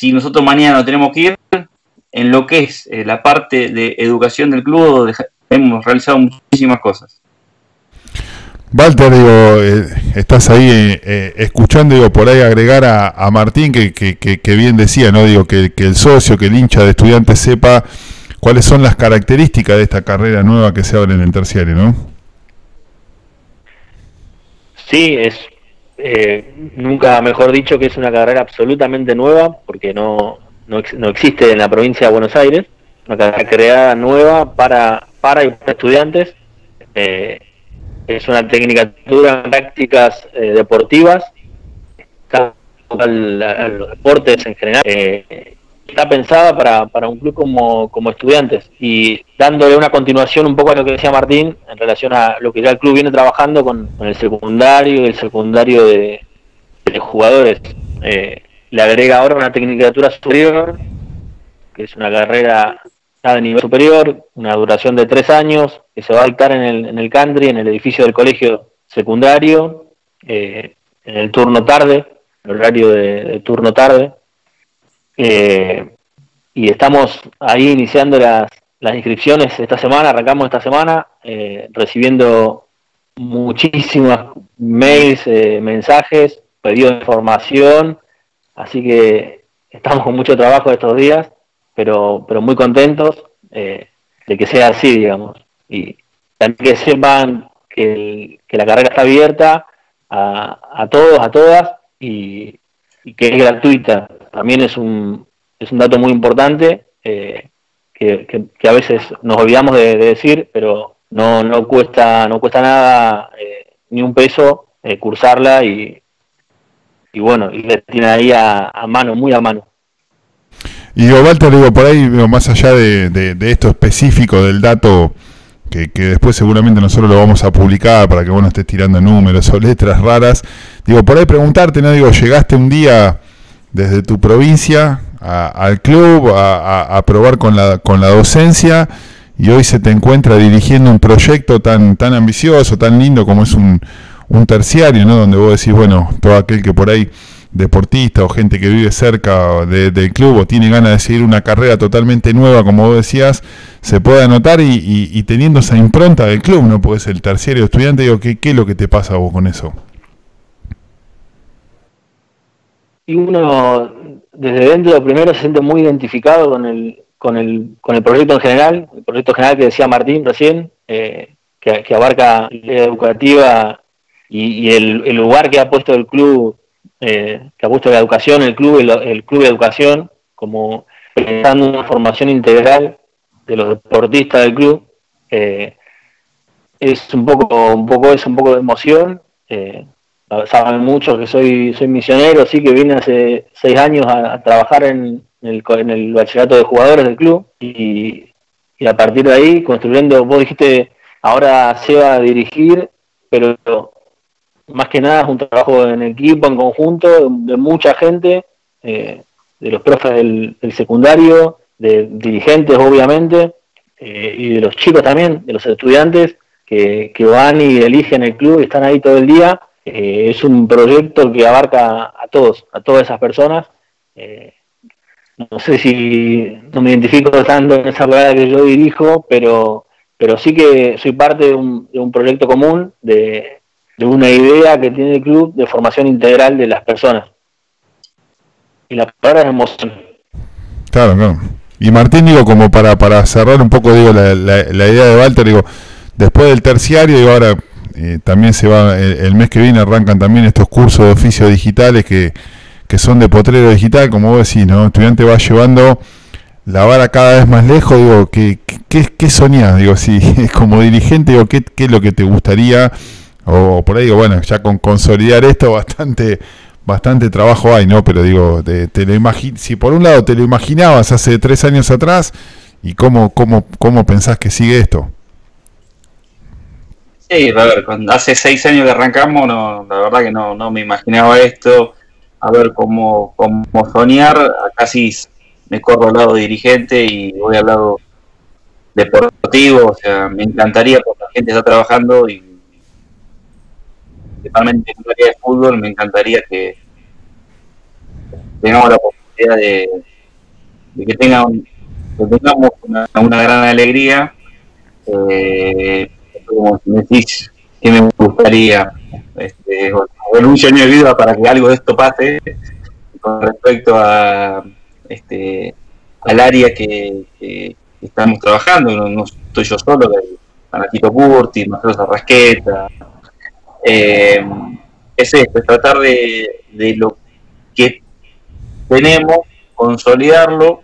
si nosotros mañana no tenemos que ir, en lo que es eh, la parte de educación del club, hemos realizado muchísimas cosas. Walter, digo, eh, estás ahí eh, escuchando, digo, por ahí agregar a, Martín, que, que, bien decía, ¿no? Digo, que, el socio, que el hincha de estudiantes sepa cuáles son las características de esta carrera nueva que se abre en el terciario, ¿no? Sí, es nunca mejor dicho que es una carrera absolutamente nueva, porque no, no, no, existe en la provincia de Buenos Aires, una carrera creada nueva para, para estudiantes. Eh, es una tecnicatura en prácticas eh, deportivas, está los deportes en general. Eh, está pensada para, para un club como, como estudiantes y dándole una continuación un poco a lo que decía Martín en relación a lo que ya el club viene trabajando con, el secundario y el secundario de, jugadores. Eh, le agrega ahora una tecnicatura superior, que es una carrera de nivel superior, una duración de tres años, que se va a dictar en el, en el country, en el edificio del colegio secundario, eh, en el turno tarde, el horario de, turno tarde. Eh, y estamos ahí iniciando las, las inscripciones esta semana, arrancamos esta semana, eh, recibiendo muchísimas mails, mensajes, pedidos de información Así que estamos con mucho trabajo estos días, pero, pero muy contentos eh, de que sea así, digamos. Y también que sepan que, la carrera está abierta a, todos, a todas, y, que es gratuita. También es un, es un dato muy importante eh, que, a veces nos olvidamos de, decir, pero no, no cuesta no cuesta nada eh, ni un peso cursarla y, y bueno, y le tiene ahí a, mano, muy a mano. Y Walter, digo, por ahí, más allá de, esto específico del dato, que, después seguramente nosotros lo vamos a publicar para que vos no estés tirando números o letras raras, digo, por ahí preguntarte, ¿no? Digo, llegaste un día desde tu provincia al club a, a, probar con la, con la docencia y hoy se te encuentra dirigiendo un proyecto tan, tan ambicioso, tan lindo como es un, un terciario, ¿no? Donde vos decís, bueno, todo aquel que por ahí, deportista o gente que vive cerca del club o tiene ganas de seguir una carrera totalmente nueva, como vos decías, se puede anotar y, teniendo esa impronta del club, ¿no? Porque es el terciario estudiante, digo, ¿qué, ¿qué es lo que te pasa vos con eso? Y uno, desde dentro, primero se siente muy identificado con el, con el, con el proyecto en general, el proyecto general que decía Martín recién, eh, que, que, abarca la educativa y, el, lugar que ha puesto el club, eh, que ha puesto la educación, el club, el, club de educación, como pensando una formación integral de los deportistas del club, eh, es un poco, un poco es un poco de emoción. Eh, saben mucho que soy, soy misionero, sí que vine hace seis años a, trabajar en el, en el bachillerato de jugadores del club y, y a partir de ahí construyendo, vos dijiste, ahora se va a dirigir, pero más que nada es un trabajo en equipo, en conjunto, de, mucha gente, eh, de los profes del, secundario, de dirigentes obviamente, eh, y de los chicos también, de los estudiantes que, van y eligen el club y están ahí todo el día. Eh, es un proyecto que abarca a todos, a todas esas personas. no sé si no me identifico tanto en esa palabra que yo dirijo, pero, pero sí que soy parte de un, de un proyecto común de, de una idea que tiene el club de formación integral de las personas. Y la palabra es emoción. Claro, claro. Y Martín, digo, como para, para cerrar un poco, digo, la, la, idea de Walter, digo, después del terciario, digo, ahora eh, también se va, el, mes que viene arrancan también estos cursos de oficios digitales que, que son de potrero digital, como vos decís, ¿no? El estudiante va llevando la vara cada vez más lejos, digo, ¿qué, qué, qué soñás? Digo, si como dirigente, digo, ¿qué, ¿qué es lo que te gustaría o por ahí digo, bueno, ya con consolidar esto bastante bastante trabajo hay, ¿no? Pero digo, te, lo si por un lado te lo imaginabas hace tres años atrás, ¿y cómo, cómo, cómo pensás que sigue esto? Sí, a ver, cuando hace seis años que arrancamos, no, la verdad que no, no me imaginaba esto. A ver, cómo, cómo soñar, casi me corro al lado dirigente y voy al lado deportivo, o sea, me encantaría porque la gente está trabajando y principalmente en el área de fútbol, me encantaría que tengamos la posibilidad de, que, tengan, tengamos una, gran alegría. Eh, como me decís que me gustaría, este, un sueño de vida para que algo de esto pase con respecto a este al área que, estamos trabajando, no, estoy yo solo, Anatito Curti, Marcelo Sarrasqueta, eh, es esto, es tratar de, de lo que tenemos, consolidarlo.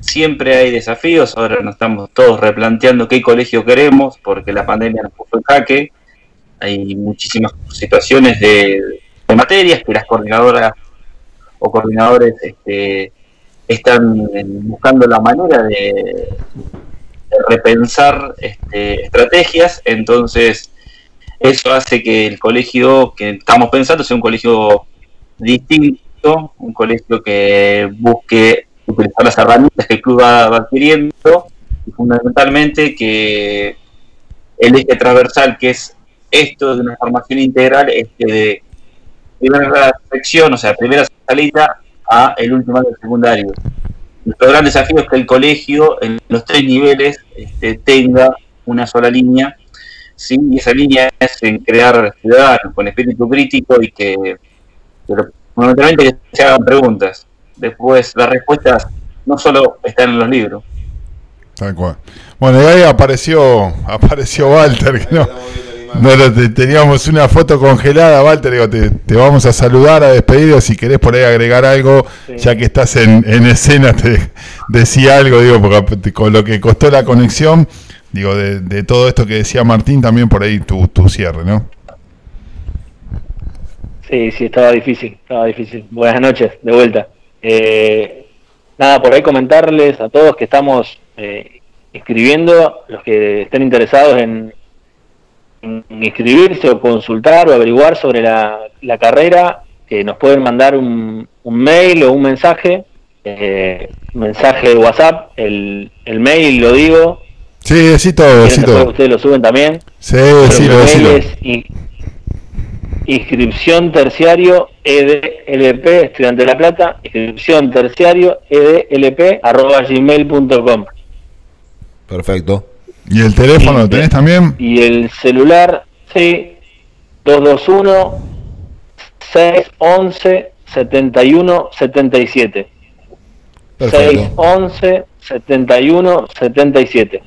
Siempre hay desafíos, ahora nos estamos todos replanteando qué colegio queremos, porque la pandemia nos puso en jaque. Hay muchísimas situaciones de, materias que las coordinadoras o coordinadores este, están buscando la manera de, repensar este, estrategias. Entonces, eso hace que el colegio que estamos pensando sea un colegio distinto, un colegio que busque utilizar las herramientas que el club va, adquiriendo y fundamentalmente que el eje transversal que es esto de una formación integral es que de primera sección, o sea, primera salita a el último año secundario. Nuestro gran desafío es que el colegio en los tres niveles este, tenga una sola línea ¿sí? y esa línea es en crear ciudadanos con espíritu crítico y que, fundamentalmente que se hagan preguntas. Después las respuestas no solo están en los libros. Tal cual. Bueno, y ahí apareció, apareció Walter, que no, teníamos una foto congelada, Walter, digo, te, vamos a saludar, a despedir, si querés por ahí agregar algo, ya que estás en, en escena, te decía algo, digo, porque con lo que costó la conexión, digo, de, todo esto que decía Martín, también por ahí tu, tu cierre, ¿no? Sí, sí, estaba difícil, estaba difícil. Buenas noches, de vuelta. Eh, nada, por ahí comentarles a todos que estamos eh, escribiendo, los que estén interesados en, inscribirse o consultar o averiguar sobre la, carrera, que nos pueden mandar un, un mail o un mensaje, eh, mensaje de WhatsApp, el, el mail lo digo, Sí, sí todo, sí todo. Ustedes lo suben también. Sí, sí, lo es inscripción terciario EDLP, estudiante de La Plata, inscripción terciario EDLP arroba gmail.com. Perfecto. ¿Y el teléfono lo tenés también? Y el celular, sí, 221 611 71 77. Perfecto. 611 71 77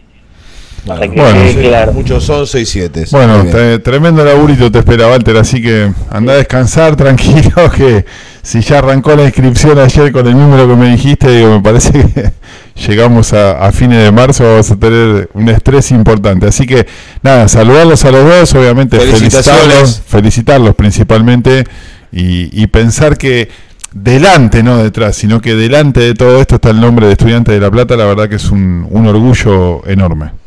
bueno, Muchos son 6 7. Bueno, tremendo laburito te espera, Walter, así que anda a descansar tranquilo que si ya arrancó la inscripción ayer con el número que me dijiste, digo, me parece que llegamos a, fines de marzo, vamos a tener un estrés importante. Así que nada, saludarlos a los dos, obviamente felicitarlos, felicitarlos principalmente y, y pensar que delante, no detrás, sino que delante de todo esto está el nombre de Estudiante de La Plata, la verdad que es un, un orgullo enorme.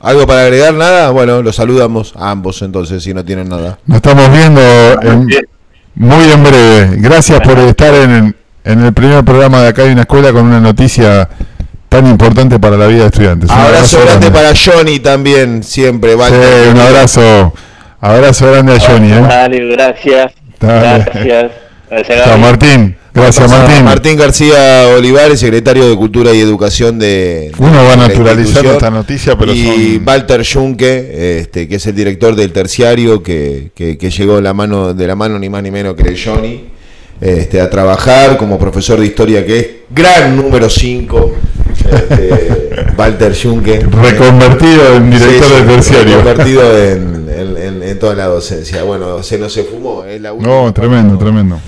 ¿Algo para agregar? ¿Nada? Bueno, los saludamos a ambos entonces, si no tienen nada. Nos estamos viendo muy en breve. Gracias por estar en, el primer programa de Acá hay una escuela con una noticia tan importante para la vida de estudiantes. abrazo, grande, para Johnny también, siempre. Sí, un abrazo. Abrazo grande a Johnny. ¿eh? Dale, gracias. Gracias. gracias Martín. Gracias, Martín. Martín García Olivares, secretario de Cultura y Educación de. Uno va naturalizando esta noticia, pero. Y Walter Junque, este, que es el director del terciario, que, llegó de la, mano, de la mano ni más ni menos que de Johnny, este, a trabajar como profesor de historia, que es gran número 5. Este, Walter Junque. Reconvertido en director del terciario. Reconvertido en, toda la docencia. Bueno, se nos se fumó. no, tremendo, tremendo.